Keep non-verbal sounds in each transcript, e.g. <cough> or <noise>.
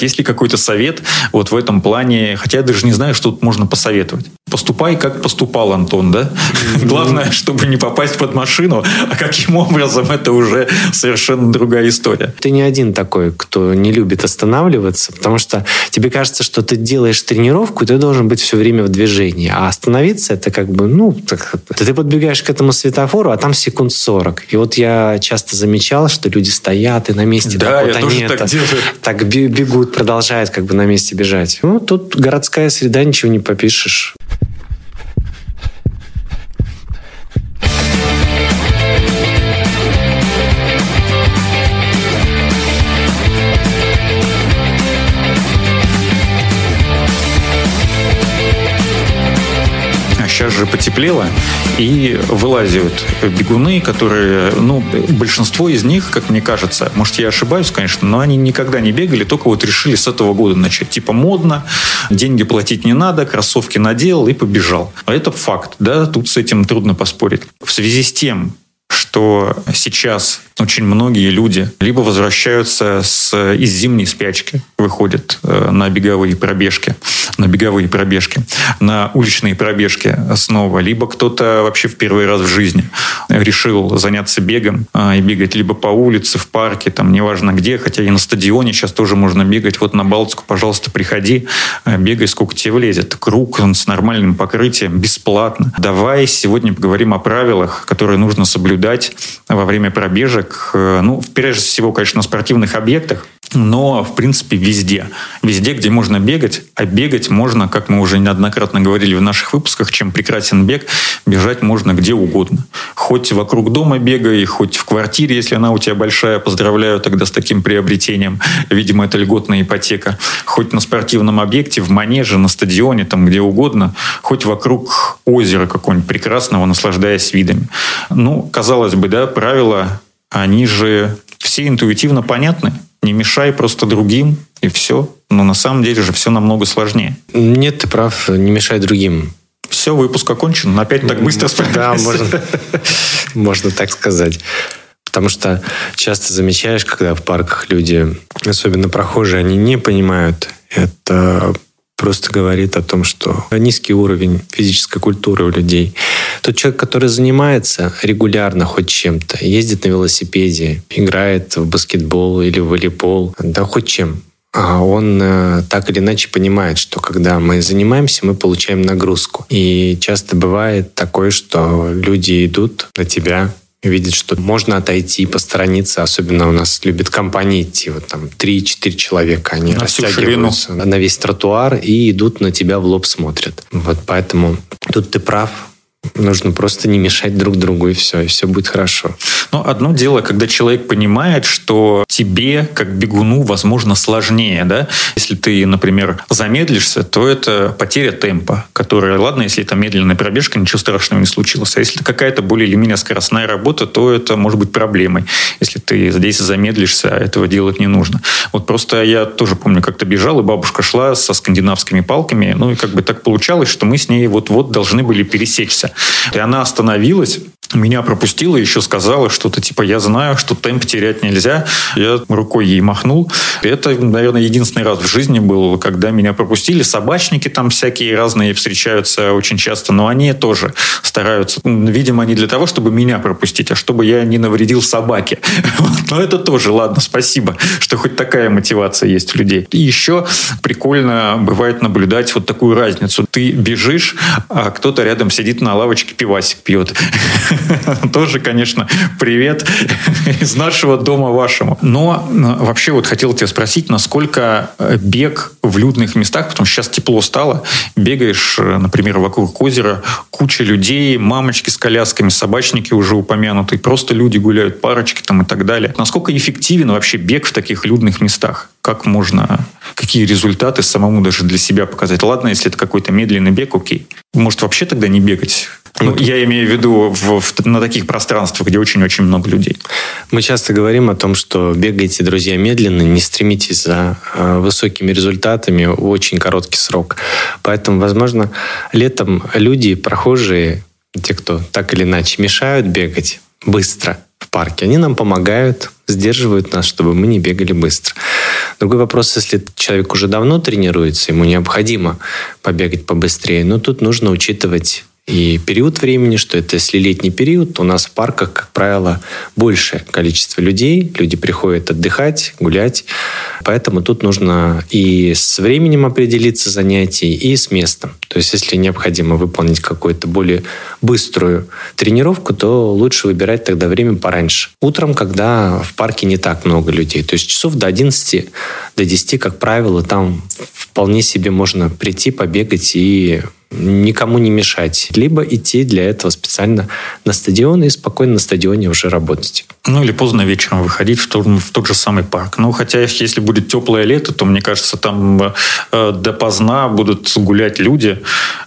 Есть ли какой-то совет вот в этом плане? Хотя я даже не знаю, что тут можно посоветовать. Поступай, как поступал Антон, да? Главное, чтобы не попасть под машину, а каким образом, это уже совершенно другая история. Ты не один такой, кто не любит останавливаться, потому что тебе кажется, что ты делаешь тренировку, и ты должен быть все время в движении. А остановиться это как бы, ну, так, ты подбегаешь к этому светофору, а там секунд 40. И вот я часто замечал, что люди стоят и на месте. Да, так, я вот тоже они так это, делаю. Так бегут будут продолжать как бы на месте бежать. Ну, тут городская среда, ничего не попишешь. Сейчас же потеплело, и вылазят бегуны, которые, ну, большинство из них, как мне кажется, может, я ошибаюсь, конечно, но они никогда не бегали, только вот решили с этого года начать. Типа модно, деньги платить не надо, кроссовки надел и побежал. А это факт, да, тут с этим трудно поспорить. В связи с тем, что сейчас очень многие люди либо возвращаются с, из зимней спячки, выходят э, на беговые пробежки, на беговые пробежки, на уличные пробежки снова, либо кто-то вообще в первый раз в жизни решил заняться бегом э, и бегать либо по улице, в парке, там неважно где, хотя и на стадионе сейчас тоже можно бегать. Вот на Балтику, пожалуйста, приходи, э, бегай сколько тебе влезет. Круг с нормальным покрытием, бесплатно. Давай сегодня поговорим о правилах, которые нужно соблюдать во время пробежек пробежек, э, ну, прежде всего, конечно, на спортивных объектах, но, в принципе, везде. Везде, где можно бегать, а бегать можно, как мы уже неоднократно говорили в наших выпусках, чем прекрасен бег, бежать можно где угодно. Хоть вокруг дома бегай, хоть в квартире, если она у тебя большая, поздравляю тогда с таким приобретением. Видимо, это льготная ипотека. Хоть на спортивном объекте, в манеже, на стадионе, там где угодно, хоть вокруг озера какого-нибудь прекрасного, наслаждаясь видами. Ну, казалось бы, да, правила они же все интуитивно понятны. Не мешай просто другим, и все. Но на самом деле же все намного сложнее. Нет, ты прав, не мешай другим. Все, выпуск окончен. Опять так быстро справились. Да, можно, можно так сказать. Потому что часто замечаешь, когда в парках люди, особенно прохожие, они не понимают это просто говорит о том, что низкий уровень физической культуры у людей. Тот человек, который занимается регулярно хоть чем-то, ездит на велосипеде, играет в баскетбол или в волейбол, да хоть чем, а он э, так или иначе понимает, что когда мы занимаемся, мы получаем нагрузку. И часто бывает такое, что люди идут на тебя, видят, что можно отойти, посторониться. Особенно у нас любят компании идти. Вот там 3-4 человека. Они на растягиваются на весь тротуар и идут на тебя в лоб смотрят. Вот поэтому тут ты прав. Нужно просто не мешать друг другу, и все, и все будет хорошо. Но одно дело, когда человек понимает, что тебе, как бегуну, возможно, сложнее, да? Если ты, например, замедлишься, то это потеря темпа, которая, ладно, если это медленная пробежка, ничего страшного не случилось. А если это какая-то более или менее скоростная работа, то это может быть проблемой. Если ты здесь замедлишься, этого делать не нужно. Вот просто я тоже помню, как-то бежал, и бабушка шла со скандинавскими палками, ну и как бы так получалось, что мы с ней вот-вот должны были пересечься. И она остановилась, меня пропустила, еще сказала что-то типа «я знаю, что темп терять нельзя». Я рукой ей махнул. Это, наверное, единственный раз в жизни был, когда меня пропустили. Собачники там всякие разные встречаются очень часто, но они тоже стараются. Видимо, не для того, чтобы меня пропустить, а чтобы я не навредил собаке. <laughs> Но это тоже, ладно, спасибо, что хоть такая мотивация есть у людей. И еще прикольно бывает наблюдать вот такую разницу. Ты бежишь, а кто-то рядом сидит на лавочке, пивасик пьет. <laughs> <laughs> Тоже, конечно, привет <laughs> из нашего дома вашему. Но э, вообще вот хотел тебя спросить, насколько э, бег в людных местах, потому что сейчас тепло стало, бегаешь, э, например, вокруг озера, куча людей, мамочки с колясками, собачники уже упомянутые, просто люди гуляют, парочки там и так далее. Насколько эффективен вообще бег в таких людных местах? Как можно, какие результаты самому даже для себя показать? Ладно, если это какой-то медленный бег, окей. Может, вообще тогда не бегать ну, я имею в виду в, в, на таких пространствах, где очень-очень много людей. Мы часто говорим о том, что бегайте, друзья, медленно, не стремитесь за э, высокими результатами в очень короткий срок. Поэтому, возможно, летом люди, прохожие, те, кто так или иначе мешают бегать, быстро в парке. Они нам помогают, сдерживают нас, чтобы мы не бегали быстро. Другой вопрос, если человек уже давно тренируется, ему необходимо побегать побыстрее, но тут нужно учитывать и период времени, что это если летний период, то у нас в парках, как правило, большее количество людей. Люди приходят отдыхать, гулять. Поэтому тут нужно и с временем определиться занятий, и с местом. То есть, если необходимо выполнить какую-то более быструю тренировку, то лучше выбирать тогда время пораньше. Утром, когда в парке не так много людей. То есть часов до 11, до 10, как правило, там вполне себе можно прийти, побегать и никому не мешать, либо идти для этого специально на стадион и спокойно на стадионе уже работать. Ну или поздно вечером выходить в тот, в тот же самый парк. Ну хотя если будет теплое лето, то мне кажется, там э, допоздна будут гулять люди.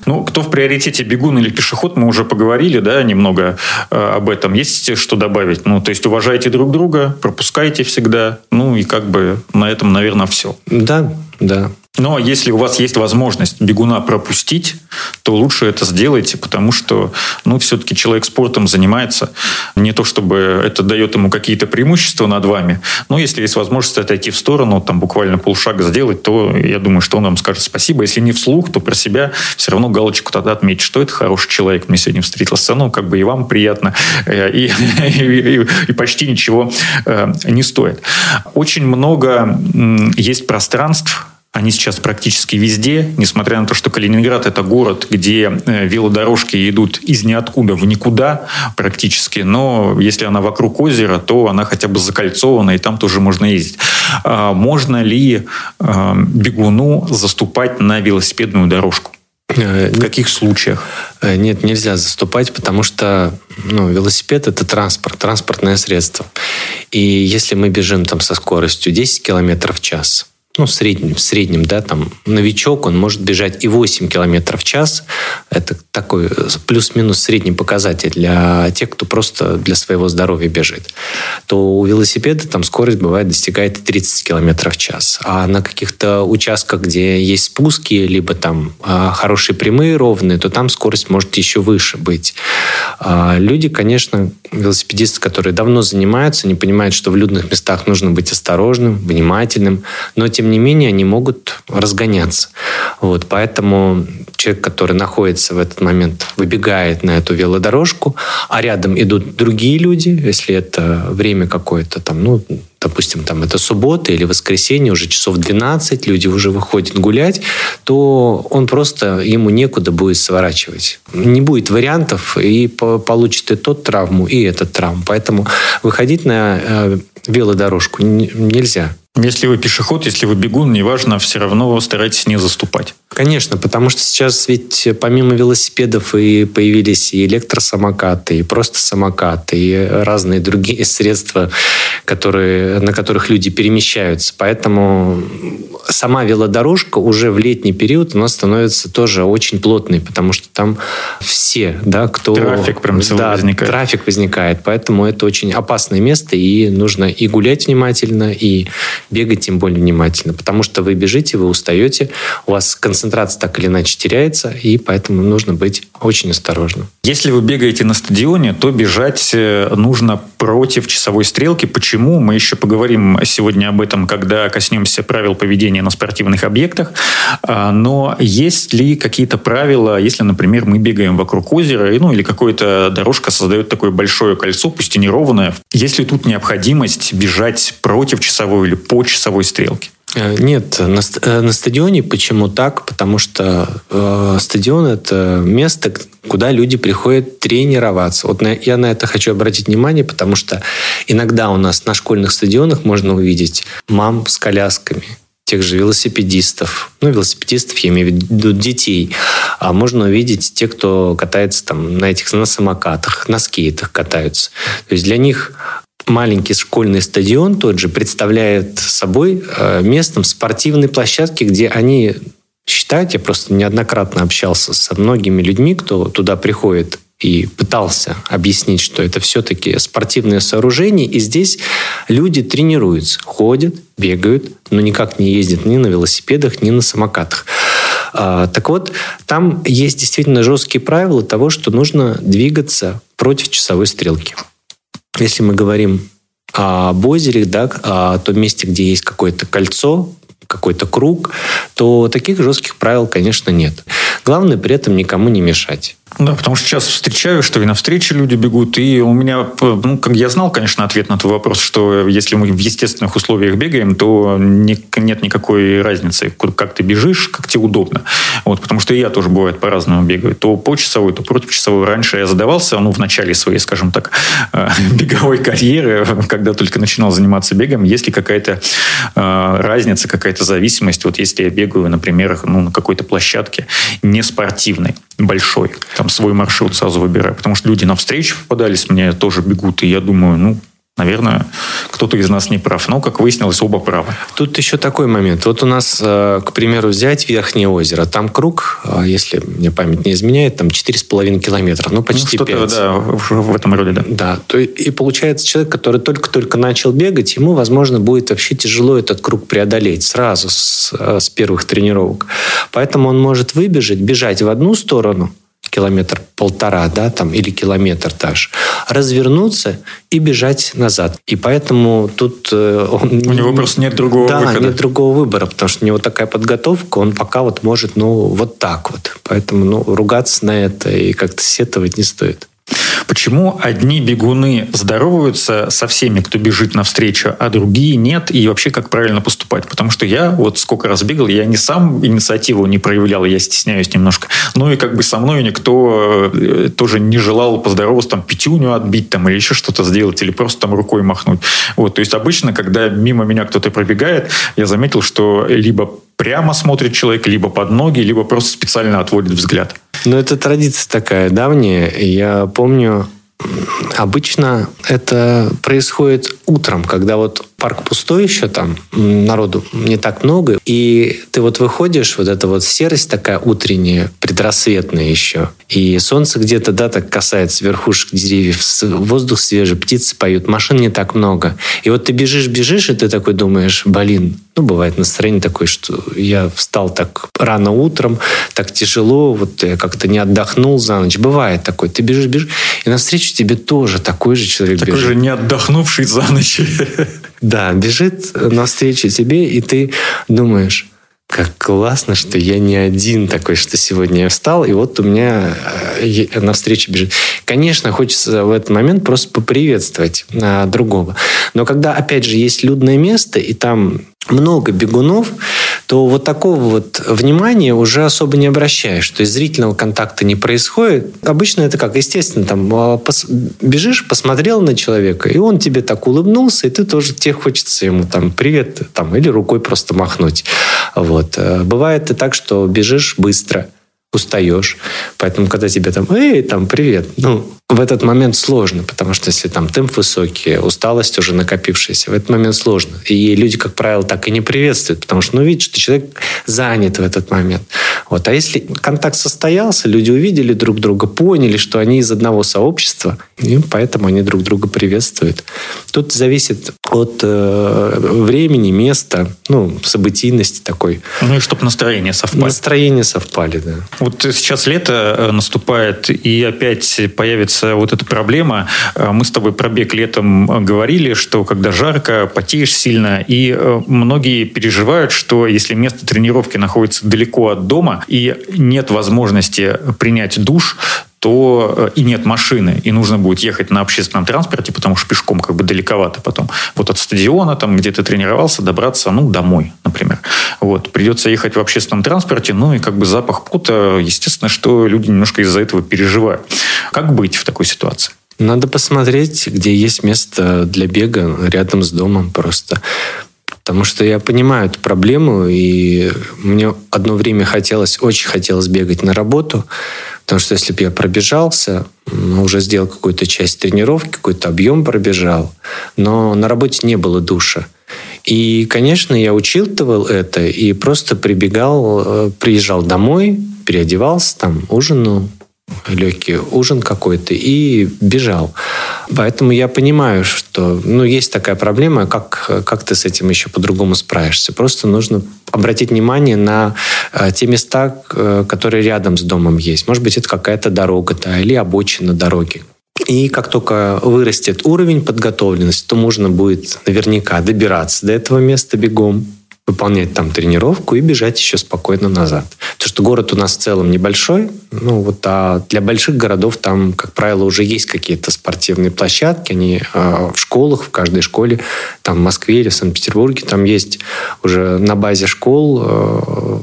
Ну кто в приоритете бегун или пешеход, мы уже поговорили, да, немного э, об этом. Есть что добавить? Ну то есть уважайте друг друга, пропускайте всегда. Ну и как бы на этом, наверное, все. Да, да. Но если у вас есть возможность бегуна пропустить, то лучше это сделайте, потому что, ну, все-таки человек спортом занимается. Не то, чтобы это дает ему какие-то преимущества над вами, но если есть возможность отойти в сторону, там буквально полшага сделать, то я думаю, что он вам скажет спасибо. Если не вслух, то про себя все равно галочку тогда отметить, что это хороший человек мне сегодня встретился. Ну, как бы и вам приятно, э, и, и, <laughs> и, и почти ничего э, не стоит. Очень много есть пространств, они сейчас практически везде, несмотря на то, что Калининград – это город, где э, велодорожки идут из ниоткуда в никуда практически, но если она вокруг озера, то она хотя бы закольцована, и там тоже можно ездить. А можно ли э, бегуну заступать на велосипедную дорожку? Э, в каких случаях? Нет, нельзя заступать, потому что ну, велосипед – это транспорт, транспортное средство. И если мы бежим там со скоростью 10 км в час, ну, в среднем, в среднем, да, там, новичок, он может бежать и 8 километров в час. Это такой плюс-минус средний показатель для тех, кто просто для своего здоровья бежит. То у велосипеда там скорость бывает достигает 30 километров в час. А на каких-то участках, где есть спуски, либо там а, хорошие прямые, ровные, то там скорость может еще выше быть. А люди, конечно, велосипедисты, которые давно занимаются, не понимают, что в людных местах нужно быть осторожным, внимательным, но тем не менее они могут разгоняться. Вот, поэтому человек, который находится в этот момент, выбегает на эту велодорожку, а рядом идут другие люди, если это время какое-то там, ну, допустим, там это суббота или воскресенье, уже часов 12, люди уже выходят гулять, то он просто, ему некуда будет сворачивать. Не будет вариантов, и получит и тот травму, и этот травму. Поэтому выходить на э, велодорожку нельзя. Если вы пешеход, если вы бегун, неважно, все равно старайтесь не заступать. Конечно, потому что сейчас ведь помимо велосипедов и появились и электросамокаты, и просто самокаты, и разные другие <laughs> средства, которые, на которых люди перемещаются. Поэтому сама велодорожка уже в летний период у нас становится тоже очень плотной, потому что там все, да, кто... Трафик прям да, возникает. трафик возникает. Поэтому это очень опасное место, и нужно и гулять внимательно, и бегать тем более внимательно, потому что вы бежите, вы устаете, у вас концентрация так или иначе теряется, и поэтому нужно быть очень осторожным. Если вы бегаете на стадионе, то бежать э, нужно против часовой стрелки. Почему? Мы еще поговорим сегодня об этом, когда коснемся правил поведения на спортивных объектах. А, но есть ли какие-то правила, если, например, мы бегаем вокруг озера, ну или какая-то дорожка создает такое большое кольцо, пусть и неровное, есть ли тут необходимость бежать против часовой или по часовой стрелке? Э, нет, на, э, на стадионе почему так? Потому что э, стадион это место, куда люди приходят тренироваться. Вот на, я на это хочу обратить внимание, потому что иногда у нас на школьных стадионах можно увидеть мам с колясками, тех же велосипедистов. Ну, велосипедистов, я имею в виду детей. А можно увидеть те, кто катается там на этих на самокатах, на скейтах катаются. То есть для них маленький школьный стадион тот же представляет собой э, местом спортивной площадки, где они считают, я просто неоднократно общался со многими людьми, кто туда приходит и пытался объяснить, что это все-таки спортивное сооружение, и здесь люди тренируются, ходят, бегают, но никак не ездят ни на велосипедах, ни на самокатах. А, так вот, там есть действительно жесткие правила того, что нужно двигаться против часовой стрелки. Если мы говорим об озере, да, о том месте, где есть какое-то кольцо, какой-то круг, то таких жестких правил, конечно, нет. Главное при этом никому не мешать. Да, потому что сейчас встречаю, что и на встрече люди бегут, и у меня, ну, как я знал, конечно, ответ на твой вопрос, что если мы в естественных условиях бегаем, то не, нет никакой разницы, как ты бежишь, как тебе удобно. Вот, потому что я тоже, бывает, по-разному бегаю. То по часовой, то против часовой. Раньше я задавался, ну, в начале своей, скажем так, э, <laughs> беговой карьеры, когда только начинал заниматься бегом, есть ли какая-то э, разница, какая-то зависимость, вот если я бегаю, например, ну, на какой-то площадке не спортивной, большой, там свой маршрут сразу выбираю. Потому что люди на встречу попадались, мне тоже бегут, и я думаю, ну, Наверное, кто-то из нас не прав, но, как выяснилось, оба правы. Тут еще такой момент. Вот у нас, э, к примеру, взять Верхнее озеро. Там круг, э, если мне память не изменяет, там 4,5 километра. Ну, почти ну, 5. Да, в этом роде, да. Да. То, и получается, человек, который только-только начал бегать, ему, возможно, будет вообще тяжело этот круг преодолеть сразу с, э, с первых тренировок. Поэтому он может выбежать, бежать в одну сторону – километр полтора, да, там, или километр даже, развернуться и бежать назад. И поэтому тут э, он... У него просто нет другого да, выхода. нет другого выбора, потому что у него такая подготовка, он пока вот может, ну, вот так вот. Поэтому, ну, ругаться на это и как-то сетовать не стоит. Почему одни бегуны здороваются со всеми, кто бежит навстречу, а другие нет? И вообще, как правильно поступать? Потому что я вот сколько раз бегал, я не сам инициативу не проявлял, я стесняюсь немножко. Ну и как бы со мной никто э, тоже не желал поздороваться, там, пятюню отбить там, или еще что-то сделать, или просто там рукой махнуть. Вот, то есть обычно, когда мимо меня кто-то пробегает, я заметил, что либо прямо смотрит человек, либо под ноги, либо просто специально отводит взгляд. Ну, это традиция такая давняя. Я помню, обычно это происходит утром, когда вот парк пустой еще там, народу не так много, и ты вот выходишь, вот эта вот серость такая утренняя, предрассветная еще, и солнце где-то, да, так касается верхушек деревьев, воздух свежий, птицы поют, машин не так много. И вот ты бежишь, бежишь, и ты такой думаешь, блин, ну, бывает настроение такое, что я встал так рано утром, так тяжело, вот я как-то не отдохнул за ночь. Бывает такое. Ты бежишь, бежишь, и навстречу тебе тоже такой же человек такой бежит. Такой же не отдохнувший за ночь. <laughs> Да, бежит навстречу тебе, и ты думаешь, как классно, что я не один такой, что сегодня я встал, и вот у меня э, навстречу бежит. Конечно, хочется в этот момент просто поприветствовать а, другого. Но когда, опять же, есть людное место, и там много бегунов, то вот такого вот внимания уже особо не обращаешь. То есть зрительного контакта не происходит. Обычно это как, естественно, там а, пос, бежишь, посмотрел на человека, и он тебе так улыбнулся, и ты тоже, тебе хочется ему там привет, там, или рукой просто махнуть. Вот. Э, бывает и так, что бежишь быстро, устаешь. Поэтому, когда тебе там, эй, там, привет, ну, в этот момент сложно, потому что если там темп высокий, усталость уже накопившаяся, в этот момент сложно. И люди, как правило, так и не приветствуют, потому что, ну, видишь, что человек занят в этот момент. Вот. А если контакт состоялся, люди увидели друг друга, поняли, что они из одного сообщества, и поэтому они друг друга приветствуют. Тут зависит от э, времени, места, ну, событийности такой. Ну и чтобы настроение совпало. Настроение совпали, да. Вот сейчас лето э, наступает, и опять появится появится вот эта проблема. Э, мы с тобой про бег летом э, говорили, что когда жарко, потеешь сильно, и э, многие переживают, что если место тренировки находится далеко от дома и нет возможности принять душ, то и нет машины, и нужно будет ехать на общественном транспорте, потому что пешком как бы далековато потом. Вот от стадиона, там, где ты тренировался, добраться, ну, домой, например. Вот. Придется ехать в общественном транспорте, ну, и как бы запах пота, естественно, что люди немножко из-за этого переживают. Как быть в такой ситуации? Надо посмотреть, где есть место для бега рядом с домом просто. Потому что я понимаю эту проблему, и мне одно время хотелось, очень хотелось бегать на работу, Потому что если бы я пробежался, уже сделал какую-то часть тренировки, какой-то объем пробежал, но на работе не было душа. И, конечно, я учитывал это и просто прибегал, э, приезжал домой, переодевался, там, ужинал, легкий ужин какой-то и бежал. Поэтому я понимаю, что ну, есть такая проблема, как, как ты с этим еще по-другому справишься. Просто нужно обратить внимание на э, те места, э, которые рядом с домом есть. Может быть, это какая-то дорога да, или обочина дороги. И как только вырастет уровень подготовленности, то можно будет наверняка добираться до этого места бегом, выполнять там тренировку и бежать еще спокойно назад. Потому что город у нас в целом небольшой, ну вот, а для больших городов там, как правило, уже есть какие-то спортивные площадки, они э, в школах, в каждой школе, там в Москве или в Санкт-Петербурге, там есть уже на базе школ э,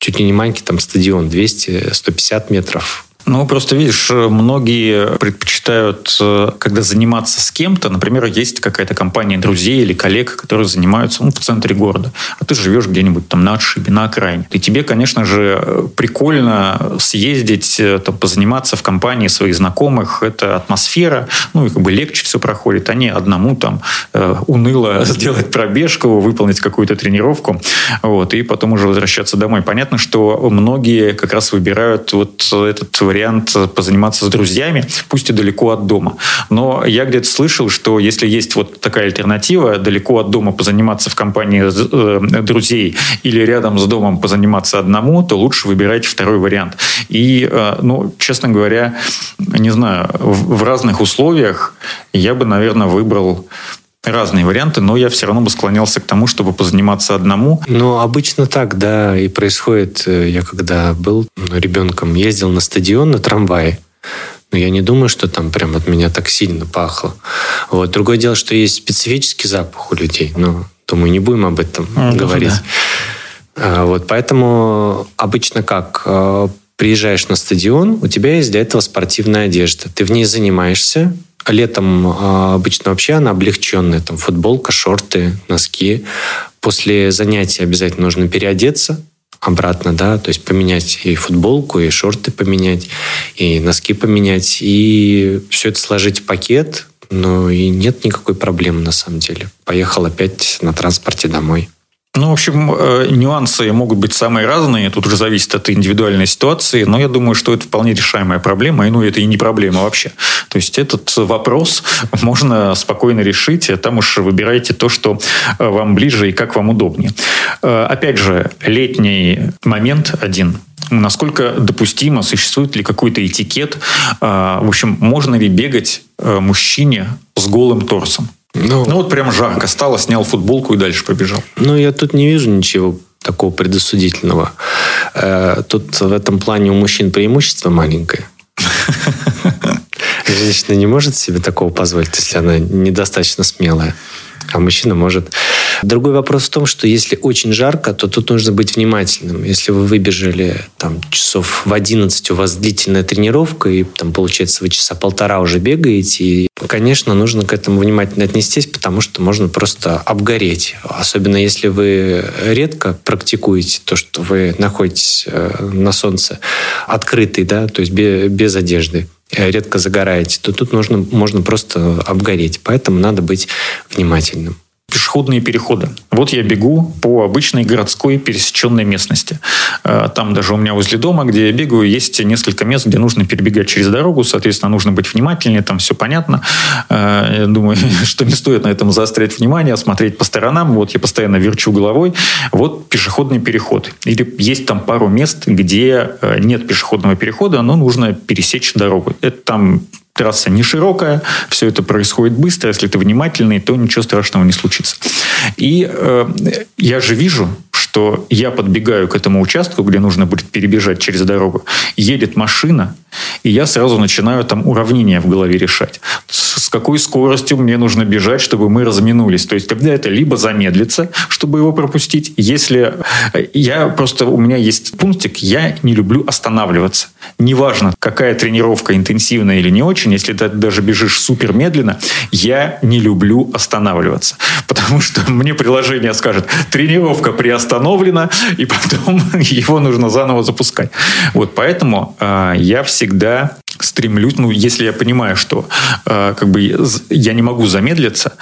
чуть ли не маленький там стадион, 200-150 метров ну, просто видишь, многие предпочитают, э, когда заниматься с кем-то, например, есть какая-то компания друзей или коллег, которые занимаются ну, в центре города, а ты живешь где-нибудь там на отшибе, на окраине. И тебе, конечно же, прикольно съездить, э, там, позаниматься в компании своих знакомых. Это атмосфера, ну, и как бы легче все проходит, а не одному там э, уныло <laughs> сделать пробежку, выполнить какую-то тренировку, вот, и потом уже возвращаться домой. Понятно, что многие как раз выбирают вот этот вариант вариант позаниматься с друзьями, пусть и далеко от дома. Но я где-то слышал, что если есть вот такая альтернатива, далеко от дома позаниматься в компании э, друзей или рядом с домом позаниматься одному, то лучше выбирайте второй вариант. И, э, ну, честно говоря, не знаю, в разных условиях я бы, наверное, выбрал разные варианты, но я все равно бы склонялся к тому, чтобы позаниматься одному. Ну, обычно так, да, и происходит. Э, я когда был ребенком, ездил на стадион на трамвае, но я не думаю, что там прям от меня так сильно пахло. Вот. Другое дело, что есть специфический запах у людей, но, думаю, не будем об этом mm, говорить. Да. Вот, поэтому обычно как? Э, приезжаешь на стадион, у тебя есть для этого спортивная одежда. Ты в ней занимаешься, Летом а, обычно вообще она облегченная. Там футболка, шорты, носки. После занятия обязательно нужно переодеться обратно, да, то есть поменять и футболку, и шорты поменять, и носки поменять, и все это сложить в пакет, ну и нет никакой проблемы на самом деле. Поехал опять на транспорте домой. Ну, в общем, э, нюансы могут быть самые разные. Тут уже зависит от индивидуальной ситуации. Но я думаю, что это вполне решаемая проблема. И, ну, это и не проблема вообще. То есть этот вопрос <laughs> можно спокойно решить. А там уж выбирайте то, что э, вам ближе и как вам удобнее. Э, опять же, летний момент один насколько допустимо, существует ли какой-то этикет, в общем, можно ли бегать мужчине с голым торсом? Ну, ну вот прям жарко стало, снял футболку и дальше побежал. Ну, я тут не вижу ничего такого предосудительного. Э, тут в этом плане у мужчин преимущество маленькое. <laughs> Женщина не может себе такого позволить, если она недостаточно смелая а мужчина может. Другой вопрос в том, что если очень жарко, то тут нужно быть внимательным. Если вы выбежали там часов в 11, у вас длительная тренировка, и там, получается, вы часа полтора уже бегаете, и, конечно, нужно к этому внимательно отнестись, потому что можно просто обгореть. Особенно если вы редко практикуете то, что вы находитесь э, на солнце открытый, да, то есть без, одежды. Э, редко загораете, то тут нужно, можно просто обгореть. Поэтому надо быть внимательным пешеходные переходы. Вот я бегу по обычной городской пересеченной местности. Э, там даже у меня возле дома, где я бегаю, есть несколько мест, где нужно перебегать через дорогу. Соответственно, нужно быть внимательнее, там все понятно. Э, я думаю, <laughs> что не стоит на этом заострять внимание, смотреть по сторонам. Вот я постоянно верчу головой. Вот пешеходный переход. Или есть там пару мест, где э, нет пешеходного перехода, но нужно пересечь дорогу. Это там трасса не широкая, все это происходит быстро, если ты внимательный, то ничего страшного не случится. И э, я же вижу, что я подбегаю к этому участку, где нужно будет перебежать через дорогу, едет машина, и я сразу начинаю там уравнения в голове решать. С какой скоростью мне нужно бежать, чтобы мы разминулись. То есть, когда это либо замедлиться, чтобы его пропустить, если э, я просто, у меня есть пунктик, я не люблю останавливаться. Неважно, какая тренировка интенсивная или не очень, если ты даже бежишь супер медленно, я не люблю останавливаться. Потому что мне приложение скажет, тренировка приостановлена, и потом <laughs> его нужно заново запускать. Вот поэтому э, я всегда стремлюсь, ну, если я понимаю, что э, как бы я не могу замедлиться,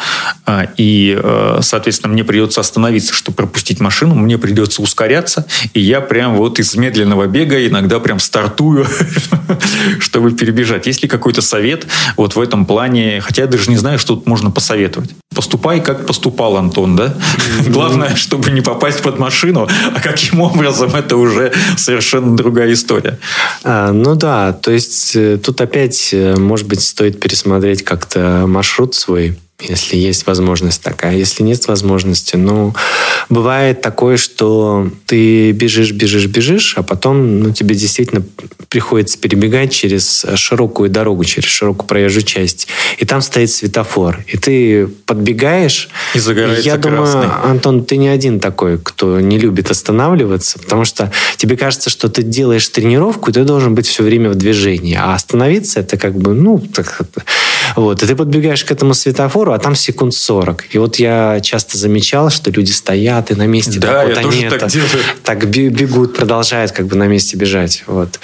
э, и, э, соответственно, мне придется остановиться, чтобы пропустить машину, мне придется ускоряться, и я прям вот из медленного бега иногда прям стартую, <laughs> чтобы перебежать. Есть ли какой-то совет вот в этом плане? Хотя я даже не знаю, что тут можно посоветовать. Поступай, как поступал Антон, да? Главное, чтобы не попасть под машину, а каким образом, это уже совершенно другая история. А, ну да, то есть э, тут опять, э, может быть, стоит пересмотреть как-то маршрут свой, если есть возможность такая. Если нет возможности, ну, бывает такое, что ты бежишь, бежишь, бежишь, а потом ну, тебе действительно приходится перебегать через широкую дорогу, через широкую проезжую часть. И там стоит светофор. И ты подбегаешь. И загорается Я красный. думаю, Антон, ты не один такой, кто не любит останавливаться, потому что тебе кажется, что ты делаешь тренировку, и ты должен быть все время в движении. А остановиться это как бы, ну, так, вот. И ты подбегаешь к этому светофору, а там секунд 40. И вот я часто замечал, что люди стоят и на месте. Да, так, я вот тоже они так это, делаю. так бе- бегут, продолжают как бы на месте бежать. Вот.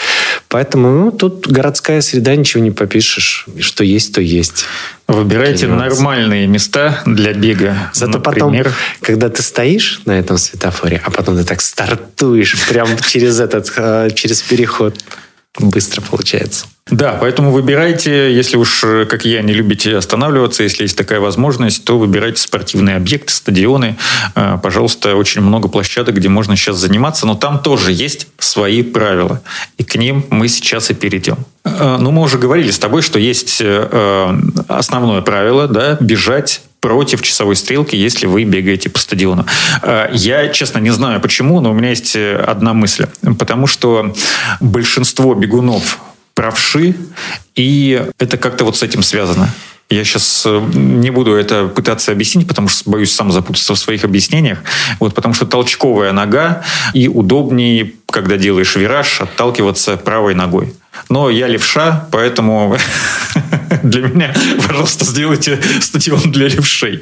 Поэтому ну, тут городская среда, ничего не попишешь. Что есть, то есть. Выбирайте нормальные места для бега. Зато Например, потом, когда ты стоишь на этом светофоре, а потом ты так стартуешь прям через этот, э, через переход, быстро получается. Да, поэтому выбирайте, если уж, э, как я, не любите останавливаться, если есть такая возможность, то выбирайте спортивные объекты, стадионы. Э, Пожалуйста, очень много площадок, где можно сейчас заниматься, но там тоже есть свои правила. И к ним мы сейчас и перейдем. Э, Ну, мы уже говорили с тобой, что есть э, э, основное правило, да, бежать против часовой стрелки, если вы бегаете по стадиону. Э, Я, честно, не знаю почему, но у меня есть одна мысль. Потому что большинство бегунов правши, и это как-то вот с этим связано. Я сейчас не буду это пытаться объяснить, потому что боюсь сам запутаться в своих объяснениях. Вот потому что толчковая нога и удобнее, когда делаешь вираж, отталкиваться правой ногой. Но я левша, поэтому <laughs> для меня, пожалуйста, сделайте стадион для левшей.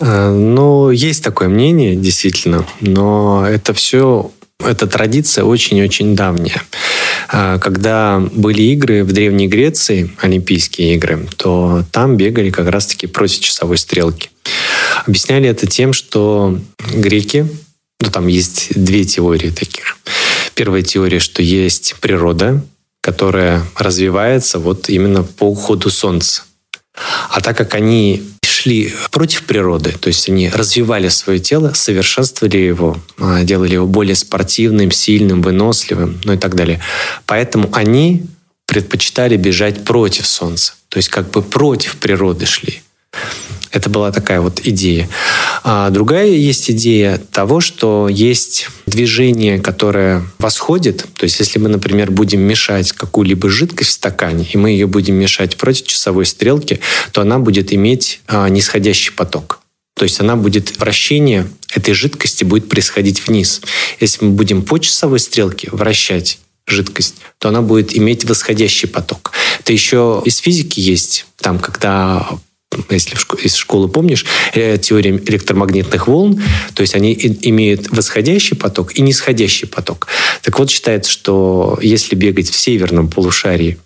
Э, Ну, есть такое мнение, действительно, но это все, эта традиция очень-очень давняя. Э, Когда были игры в Древней Греции, Олимпийские игры, то там бегали как раз-таки против часовой стрелки. Объясняли это тем, что греки, ну, там есть две теории таких. Первая теория, что есть природа, которая развивается вот именно по уходу солнца. А так как они шли против природы, то есть они развивали свое тело, совершенствовали его, а, делали его более спортивным, сильным, выносливым, ну и так далее. Поэтому они предпочитали бежать против солнца, то есть как бы против природы шли. Это была такая вот идея. А другая есть идея того, что есть движение, которое восходит. То есть, если мы, например, будем мешать какую-либо жидкость в стакане, и мы ее будем мешать против часовой стрелки, то она будет иметь а, нисходящий поток. То есть она будет, вращение этой жидкости будет происходить вниз. Если мы будем по часовой стрелке вращать жидкость, то она будет иметь восходящий поток. Это еще из физики есть, там, когда если из школы помнишь, э, теория электромагнитных волн, то есть они имеют восходящий поток и нисходящий поток. Так вот, считается, что если бегать в северном полушарии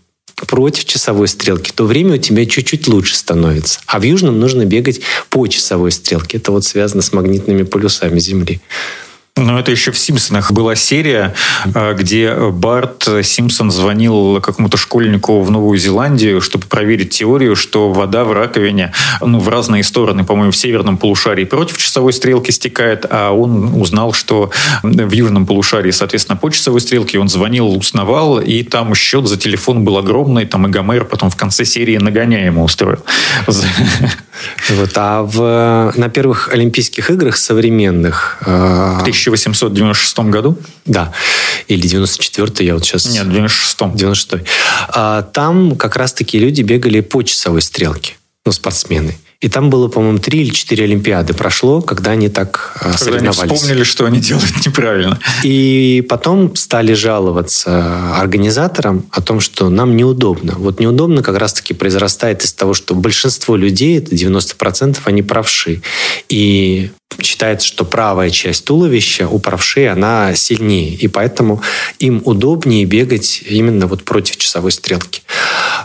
против часовой стрелки, то время у тебя чуть-чуть лучше становится. А в южном нужно бегать по часовой стрелке. Это вот связано с магнитными полюсами Земли. Но это еще в «Симпсонах» была серия, э, где Барт Симпсон звонил какому-то школьнику в Новую Зеландию, чтобы проверить теорию, что вода в раковине ну, в разные стороны, по-моему, в северном полушарии против часовой стрелки стекает, а он узнал, что в южном полушарии, соответственно, по часовой стрелке. Он звонил, узнавал, и там счет за телефон был огромный, там и Гомер потом в конце серии нагоняя ему устроил. Вот. А в, на первых Олимпийских играх современных... э, В 1896 году? Да. Или 94 я вот сейчас... Нет, в 96 96 а, Там как раз-таки люди бегали по часовой стрелке. Ну, спортсмены. И там было, по-моему, три или четыре Олимпиады прошло, когда они так а, Когда они соревновались. вспомнили, что они делают неправильно. И потом стали жаловаться организаторам о том, что нам неудобно. Вот неудобно как раз-таки произрастает из того, что большинство людей, это 90%, они правши. И считается, что правая часть туловища у правшей, она сильнее. И поэтому им удобнее бегать именно вот против часовой стрелки.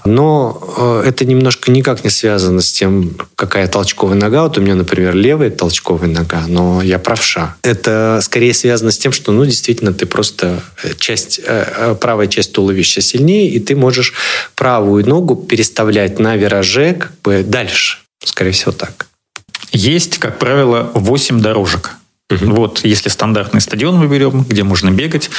Но э, это немножко никак не связано с тем, какая толчковая нога. Вот у меня, например, левая толчковая нога, но я правша. Это скорее связано с тем, что, ну, действительно, ты просто э, часть, э, правая часть туловища сильнее, и ты можешь правую ногу переставлять на вираже как бы дальше. Скорее всего, так. Есть, как правило, 8 дорожек. Угу. Вот, если стандартный стадион мы берем, где можно бегать,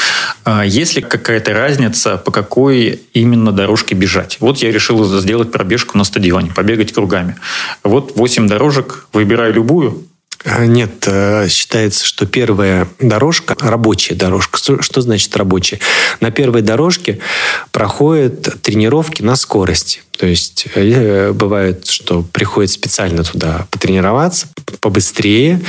а есть ли какая-то разница, по какой именно дорожке бежать? Вот я решил сделать пробежку на стадионе, побегать кругами. Вот 8 дорожек, выбираю любую, а, нет, э, считается, что первая дорожка, рабочая дорожка, что значит рабочая? На первой дорожке проходят тренировки на скорости. То есть э, бывает, что приходит специально туда потренироваться побыстрее,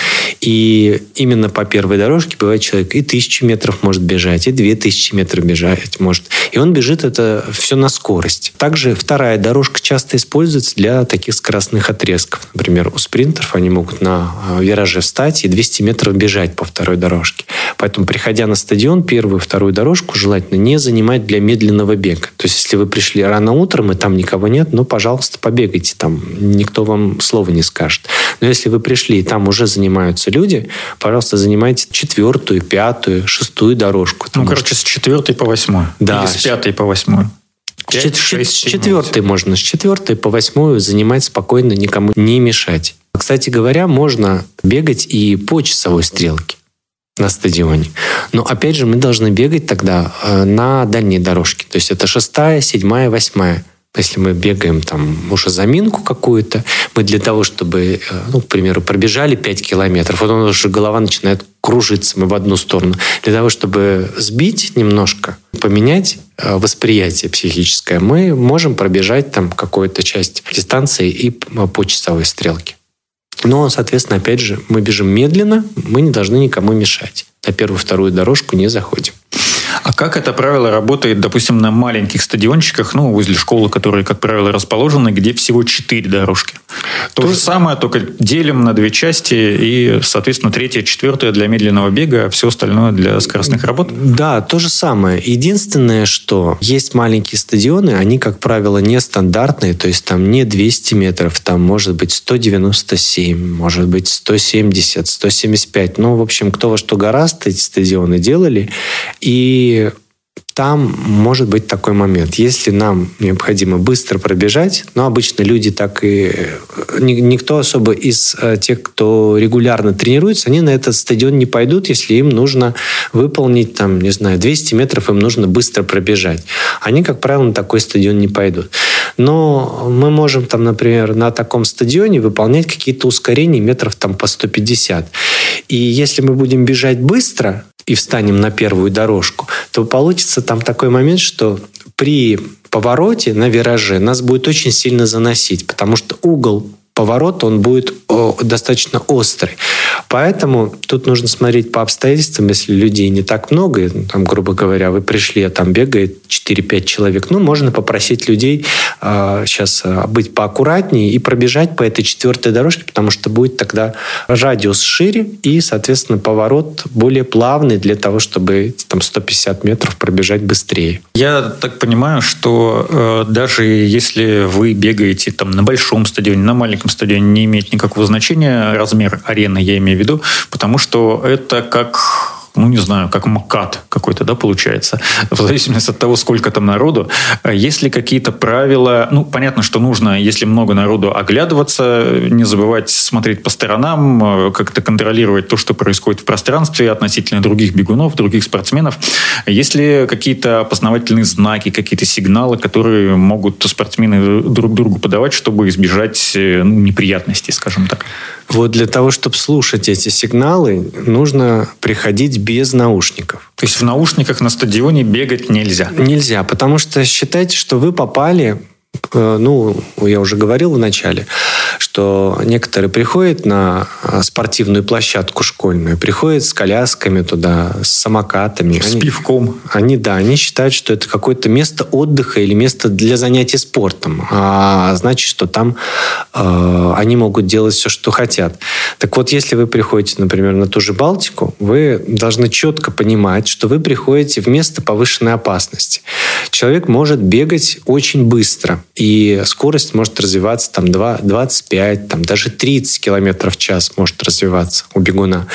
и именно по первой дорожке бывает человек и тысячу метров может бежать, и две тысячи метров бежать может. И он бежит это все на скорость. Также вторая дорожка часто используется для таких скоростных отрезков. Например, у спринтеров они могут на э, вираже встать и 200 метров бежать по второй дорожке. Поэтому, приходя на стадион, первую, вторую дорожку желательно не занимать для медленного бега. То есть, если вы пришли рано утром, и там никого никого нет, ну, пожалуйста, побегайте там. Никто вам слова не скажет. Но если вы пришли, и там уже занимаются люди, пожалуйста, занимайте четвертую, пятую, шестую дорожку. Ну, короче, с четвертой по восьмую. Да. Или с пятой по восьмую. 5, с 6, с четвертой можно, с четвертой по восьмую занимать спокойно, никому не мешать. Кстати говоря, можно бегать и по часовой стрелке на стадионе. Но опять же, мы должны бегать тогда э, на дальней дорожке. То есть это шестая, седьмая, восьмая. Если мы бегаем там уже заминку какую-то, мы для того, чтобы, э, ну, к примеру, пробежали 5 километров, вот уже голова начинает кружиться, мы в одну сторону. Для того, чтобы сбить немножко, поменять э, восприятие психическое, мы можем пробежать там какую-то часть дистанции и по часовой стрелке. Но, соответственно, опять же, мы бежим медленно, мы не должны никому мешать. На первую-вторую дорожку не заходим. А как это правило работает, допустим, на маленьких стадиончиках, ну, возле школы, которые, как правило, расположены, где всего четыре дорожки? То, То же самое, только делим на две части, и, соответственно, третья, четвертая для медленного бега, а все остальное для скоростных работ? Да, то же самое. Единственное, что есть маленькие стадионы, они, как правило, нестандартные, то есть там не 200 метров, там может быть 197, может быть 170, 175. Ну, в общем, кто во что гораздо эти стадионы делали. И там может быть такой момент. Если нам необходимо быстро пробежать, но обычно люди так и... Никто особо из э, тех, кто регулярно тренируется, они на этот стадион не пойдут, если им нужно выполнить, там, не знаю, 200 метров, им нужно быстро пробежать. Они, как правило, на такой стадион не пойдут. Но мы можем, там, например, на таком стадионе выполнять какие-то ускорения метров там по 150. И если мы будем бежать быстро, и встанем на первую дорожку, то получится там такой момент, что при повороте на вираже нас будет очень сильно заносить, потому что угол поворот, он будет достаточно острый. Поэтому тут нужно смотреть по обстоятельствам, если людей не так много, там, грубо говоря, вы пришли, а там бегает 4-5 человек, ну, можно попросить людей э, сейчас а, быть поаккуратнее и пробежать по этой четвертой дорожке, потому что будет тогда радиус шире и, соответственно, поворот более плавный для того, чтобы там 150 метров пробежать быстрее. Я так понимаю, что э, даже если вы бегаете там на большом стадионе, на маленьком маленьком стадионе не имеет никакого значения размер арены, я имею в виду, потому что это как ну, не знаю, как МКАД какой-то, да, получается, <laughs> в зависимости от того, сколько там народу. Есть ли какие-то правила? Ну, понятно, что нужно, если много народу, оглядываться, не забывать смотреть по сторонам, как-то контролировать то, что происходит в пространстве относительно других бегунов, других спортсменов. Есть ли какие-то опознавательные знаки, какие-то сигналы, которые могут спортсмены друг другу подавать, чтобы избежать ну, неприятностей, скажем так? Вот для того, чтобы слушать эти сигналы, нужно приходить без наушников. То есть в наушниках на стадионе бегать нельзя? Нельзя, потому что считайте, что вы попали Э, ну, я уже говорил в начале, что некоторые приходят на э, спортивную площадку школьную, приходят с колясками туда, с самокатами. С они, пивком. Они, да, они считают, что это какое-то место отдыха или место для занятий спортом. А значит, что там э, они могут делать все, что хотят. Так вот, если вы приходите, например, на ту же Балтику, вы должны четко понимать, что вы приходите в место повышенной опасности. Человек может бегать очень быстро и скорость может развиваться там 2, 25, там даже 30 километров в час может развиваться у бегуна.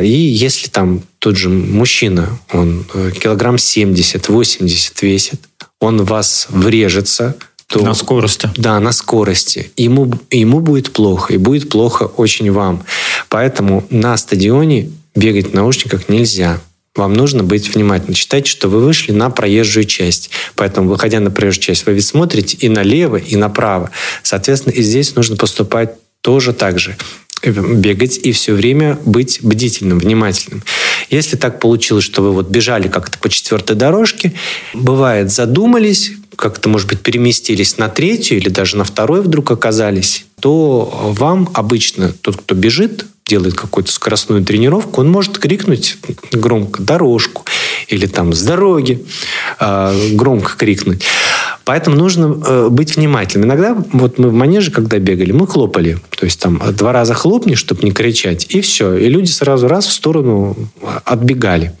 И если там тот же мужчина, он э, килограмм 70-80 весит, он в вас врежется, то... На скорости. Да, на скорости. Ему, ему будет плохо, и будет плохо очень вам. Поэтому на стадионе бегать в наушниках нельзя. Вам нужно быть внимательным. Считайте, что вы вышли на проезжую часть. Поэтому, выходя на проезжую часть, вы ведь смотрите и налево, и направо. Соответственно, и здесь нужно поступать тоже так же бегать и все время быть бдительным, внимательным. Если так получилось, что вы вот бежали как-то по четвертой дорожке, бывает задумались, как-то, может быть, переместились на третью или даже на второй вдруг оказались, то вам обычно тот, кто бежит, делает какую-то скоростную тренировку, он может крикнуть громко «дорожку» или там «с дороги», э, громко крикнуть. Поэтому нужно э, быть внимательным. Иногда вот мы в манеже, когда бегали, мы хлопали. То есть там два раза хлопни, чтобы не кричать, и все. И люди сразу раз в сторону отбегали.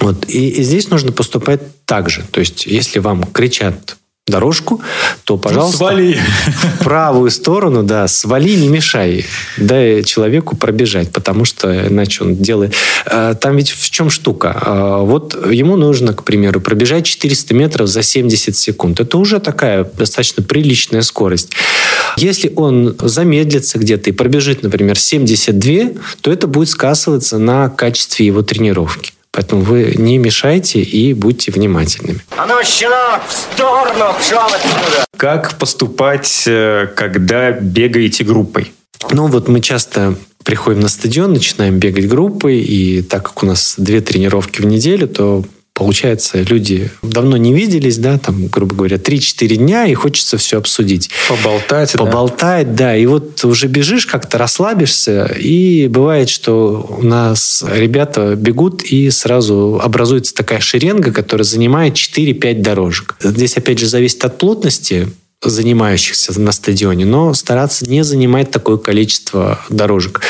Вот. И, и здесь нужно поступать так же. То есть, если вам кричат дорожку, то, пожалуйста, свали. в правую сторону, да, свали, не мешай. Дай человеку пробежать, потому что иначе он делает... Э, там ведь в чем штука? Э, вот ему нужно, к примеру, пробежать 400 метров за 70 секунд. Это уже такая достаточно приличная скорость. Если он замедлится где-то и пробежит, например, 72, то это будет сказываться на качестве его тренировки. Поэтому вы не мешайте и будьте внимательными. А ну, щенок, в сторону, пшел отсюда! Как поступать, э, когда бегаете группой? Ну, вот мы часто приходим на стадион, начинаем бегать группой, и так как у нас две тренировки в неделю, то Получается, люди давно не виделись, да, там, грубо говоря, 3-4 дня, и хочется все обсудить. Поболтать, Поболтать, да. да. И вот уже бежишь, как-то расслабишься, и бывает, что у нас ребята бегут, и сразу образуется такая шеренга, которая занимает 4-5 дорожек. Здесь, опять же, зависит от плотности занимающихся на стадионе, но стараться не занимать такое количество дорожек.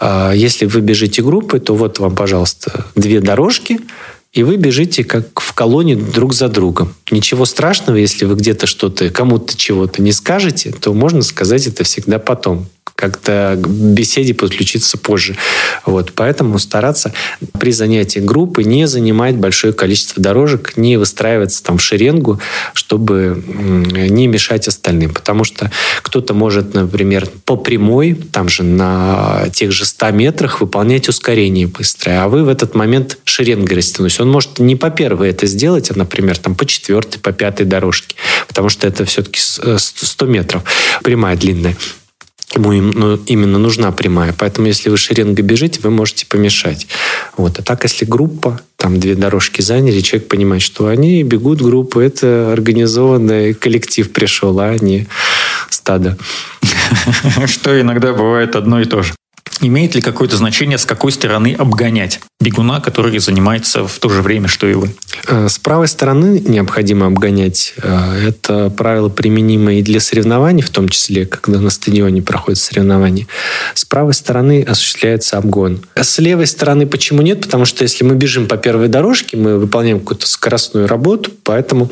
А, если вы бежите группой, то вот вам, пожалуйста, две дорожки – и вы бежите как в колонии друг за другом. Ничего страшного, если вы где-то что-то, кому-то чего-то не скажете, то можно сказать это всегда потом как-то к беседе подключиться позже. Вот. Поэтому стараться при занятии группы не занимать большое количество дорожек, не выстраиваться там в шеренгу, чтобы не мешать остальным. Потому что кто-то может, например, по прямой, там же на тех же 100 метрах выполнять ускорение быстрое, а вы в этот момент шеренгой растянулись. Он может не по первой это сделать, а, например, там по четвертой, по пятой дорожке, потому что это все-таки 100 метров, прямая длинная ему ну, именно нужна прямая. Поэтому, если вы шеренгой бежите, вы можете помешать. Вот. А так, если группа, там две дорожки заняли, человек понимает, что они бегут группу, это организованный коллектив пришел, а не стадо. <laughs> Что иногда бывает одно и то же. Имеет ли какое-то значение, с какой стороны обгонять бегуна, который занимается в то же время, что и вы? Э, с правой стороны необходимо обгонять. Э, это правило применимо и для соревнований, в том числе, когда на стадионе проходят соревнования. С правой стороны осуществляется обгон. С левой стороны почему нет? Потому что если мы бежим по первой дорожке, мы выполняем какую-то скоростную работу, поэтому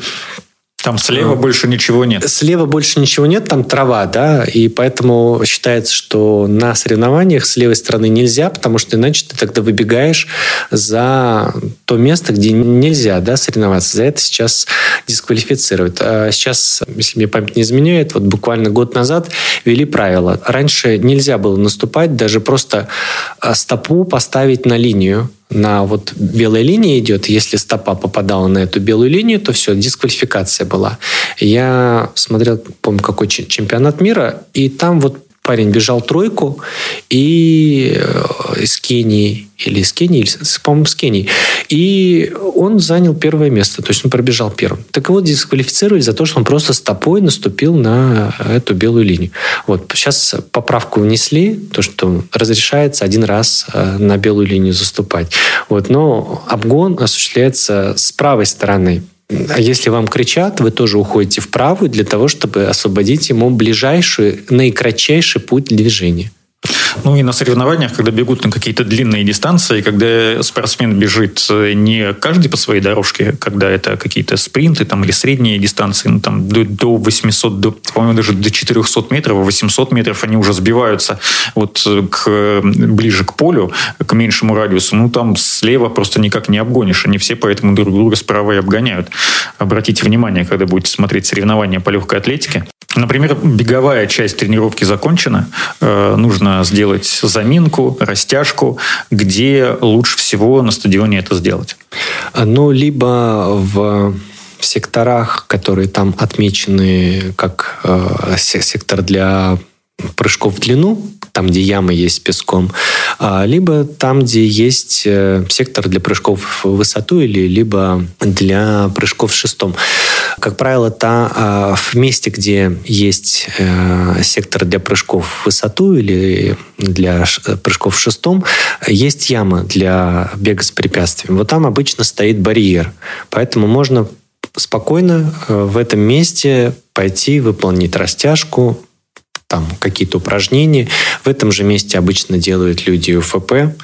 там слева а, больше ничего нет. Слева больше ничего нет, там трава, да, и поэтому считается, что на соревнованиях с левой стороны нельзя, потому что иначе ты тогда выбегаешь за то место, где нельзя, да, соревноваться. За это сейчас дисквалифицируют. А сейчас, если мне память не изменяет, вот буквально год назад ввели правила. Раньше нельзя было наступать, даже просто а, стопу поставить на линию на вот белой линии идет, если стопа попадала на эту белую линию, то все, дисквалификация была. Я смотрел, помню, какой чемпионат мира, и там вот парень бежал тройку и э, из Кении или из Кении, по-моему, с Кении. И он занял первое место, то есть он пробежал первым. Так его дисквалифицировали за то, что он просто стопой наступил на эту белую линию. Вот. Сейчас поправку внесли, то, что разрешается один раз э, на белую линию заступать. Вот. Но обгон осуществляется с правой стороны а если вам кричат, вы тоже уходите в правую для того, чтобы освободить ему ближайший, наикратчайший путь движения. Ну и на соревнованиях, когда бегут на какие-то длинные дистанции, когда спортсмен бежит э, не каждый по своей дорожке, когда это какие-то спринты там, или средние дистанции, ну, там, до, до 800, до, по-моему, даже до 400 метров, 800 метров они уже сбиваются вот э, к, ближе к полю, к меньшему радиусу, ну там слева просто никак не обгонишь. Они все поэтому друг друга справа и обгоняют. Обратите внимание, когда будете смотреть соревнования по легкой атлетике, Например, беговая часть тренировки закончена, э, нужно сделать заминку, растяжку, где лучше всего на стадионе это сделать? Ну, либо в секторах, которые там отмечены как э, сектор для прыжков в длину, там, где ямы есть с песком, а, либо там, где есть э, сектор для прыжков в высоту или либо для прыжков в шестом. Как правило, та, а, в месте, где есть э, сектор для прыжков в высоту или для прыжков в шестом, есть яма для бега с препятствием. Вот там обычно стоит барьер. Поэтому можно спокойно э, в этом месте пойти выполнить растяжку, там какие-то упражнения. В этом же месте обычно делают люди УФП.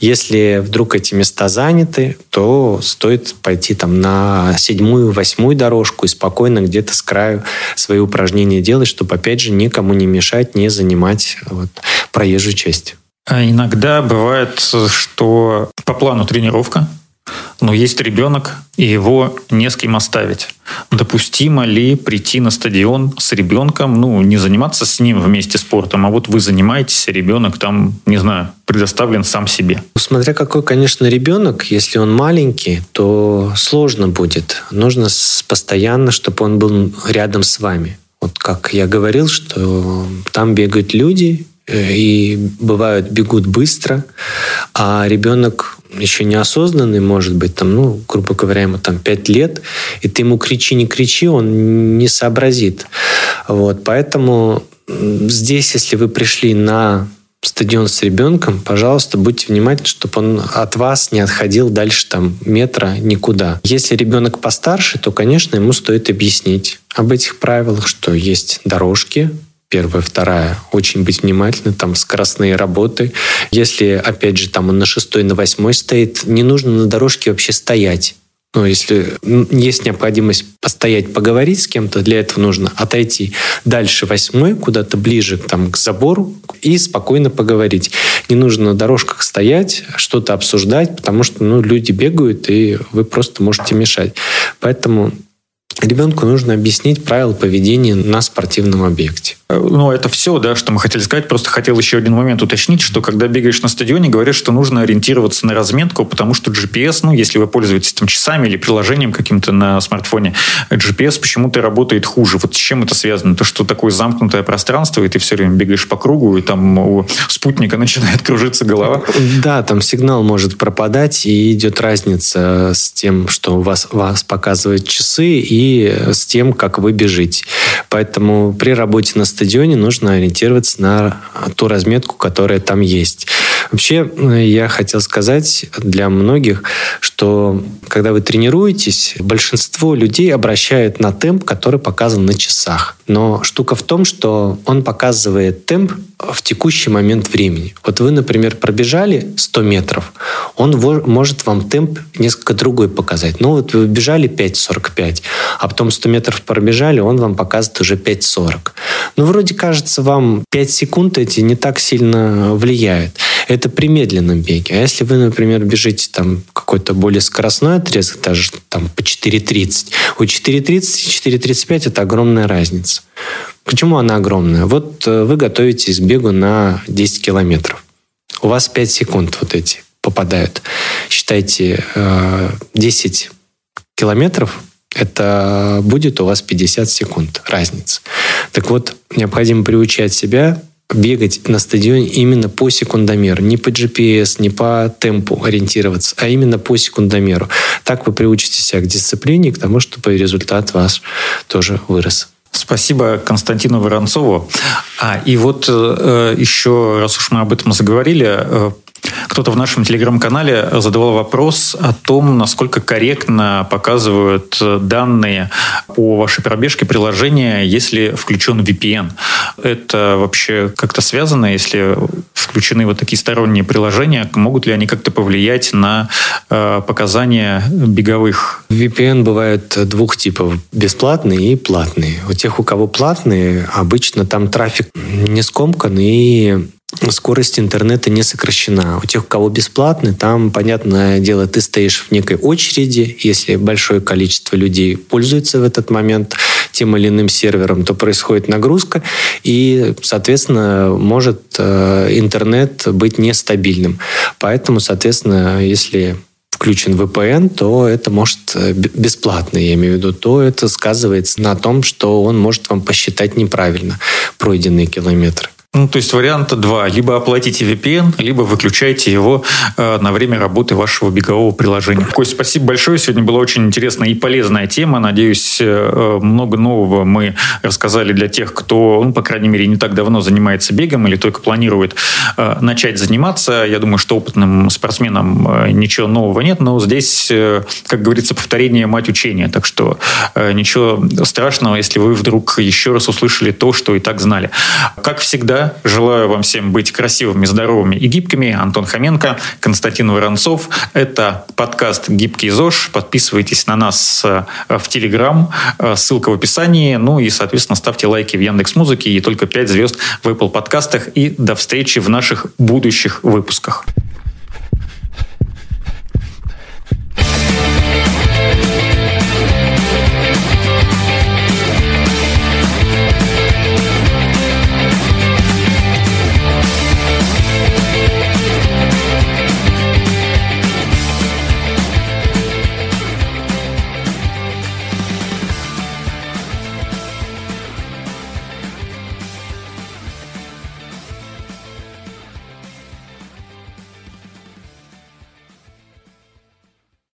Если вдруг эти места заняты, то стоит пойти там на седьмую, восьмую дорожку и спокойно где-то с краю свои упражнения делать, чтобы, опять же, никому не мешать, не занимать вот, проезжую часть. А иногда бывает, что по плану тренировка, но есть ребенок, и его не с кем оставить. Допустимо ли прийти на стадион с ребенком, ну, не заниматься с ним вместе спортом, а вот вы занимаетесь, а ребенок там, не знаю, предоставлен сам себе? Смотря какой, конечно, ребенок, если он маленький, то сложно будет. Нужно постоянно, чтобы он был рядом с вами. Вот как я говорил, что там бегают люди, и бывают бегут быстро, а ребенок еще неосознанный, может быть, там, ну, грубо говоря, ему там 5 лет, и ты ему кричи, не кричи, он не сообразит. Вот, поэтому здесь, если вы пришли на стадион с ребенком, пожалуйста, будьте внимательны, чтобы он от вас не отходил дальше там метра никуда. Если ребенок постарше, то, конечно, ему стоит объяснить об этих правилах, что есть дорожки, первая, вторая, очень быть внимательны, там скоростные работы. Если, опять же, там он на шестой, на восьмой стоит, не нужно на дорожке вообще стоять. Ну, если есть необходимость постоять, поговорить с кем-то, для этого нужно отойти дальше восьмой, куда-то ближе там, к забору и спокойно поговорить. Не нужно на дорожках стоять, что-то обсуждать, потому что ну, люди бегают, и вы просто можете мешать. Поэтому ребенку нужно объяснить правила поведения на спортивном объекте. Ну, это все, да, что мы хотели сказать. Просто хотел еще один момент уточнить, что когда бегаешь на стадионе, говорят, что нужно ориентироваться на разметку, потому что GPS, ну, если вы пользуетесь там часами или приложением каким-то на смартфоне, GPS почему-то работает хуже. Вот с чем это связано? То, что такое замкнутое пространство, и ты все время бегаешь по кругу, и там у спутника <laughs> начинает кружиться голова. Да, там сигнал может пропадать, и идет разница с тем, что у вас, вас показывают часы, и с тем, как вы бежите. Поэтому при работе на стадионе нужно ориентироваться на ту разметку, которая там есть. Вообще, я хотел сказать для многих, что когда вы тренируетесь, большинство людей обращают на темп, который показан на часах. Но штука в том, что он показывает темп в текущий момент времени. Вот вы, например, пробежали 100 метров, он может вам темп несколько другой показать. Ну вот вы бежали 5.45, а потом 100 метров пробежали, он вам показывает уже 5.40. Ну вроде кажется, вам 5 секунд эти не так сильно влияют. Это при медленном беге. А если вы, например, бежите там какой-то более скоростной отрезок, даже там по 4.30, у 4.30 и 4.35 это огромная разница. Почему она огромная? Вот э, вы готовитесь к бегу на 10 километров. У вас 5 секунд вот эти попадают. Считайте, 10 э, километров это будет у вас 50 секунд разница. Так вот, необходимо приучать себя бегать на стадионе именно по секундомеру. Не по GPS, не по темпу ориентироваться, а именно по секундомеру. Так вы приучите себя к дисциплине, к тому, чтобы результат ваш тоже вырос. Спасибо Константину Воронцову. А, и вот э, еще, раз уж мы об этом заговорили, э, Кто-то в нашем телеграм-канале задавал вопрос о том, насколько корректно показывают данные о вашей пробежке приложения, если включен VPN. Это вообще как-то связано, если включены вот такие сторонние приложения, могут ли они как-то повлиять на э, показания беговых? VPN бывает двух типов, бесплатные и платные. У тех, у кого платные, обычно там трафик не скомкан и скорость интернета не сокращена. У тех, у кого бесплатный, там, понятное дело, ты стоишь в некой очереди. Если большое количество людей пользуется в этот момент тем или иным сервером, то происходит нагрузка, и, соответственно, может э, интернет быть нестабильным. Поэтому, соответственно, если включен VPN, то это может э, бесплатно, я имею в виду, то это сказывается на том, что он может вам посчитать неправильно пройденные километры. Ну, то есть варианта два. Либо оплатите VPN, либо выключайте его э, на время работы вашего бегового приложения. Кость, спасибо большое. Сегодня была очень интересная и полезная тема. Надеюсь, э, много нового мы рассказали для тех, кто, ну, по крайней мере, не так давно занимается бегом или только планирует э, начать заниматься. Я думаю, что опытным спортсменам э, ничего нового нет, но здесь, э, как говорится, повторение мать учения. Так что э, ничего страшного, если вы вдруг еще раз услышали то, что и так знали. Как всегда, Желаю вам всем быть красивыми, здоровыми и гибкими. Антон Хоменко, Константин Воронцов. Это подкаст «Гибкий ЗОЖ». Подписывайтесь на нас э, в Телеграм. Э, ссылка в описании. Ну и, соответственно, ставьте лайки в Яндекс Музыке и только 5 звезд в Apple подкастах. И до встречи в наших будущих выпусках.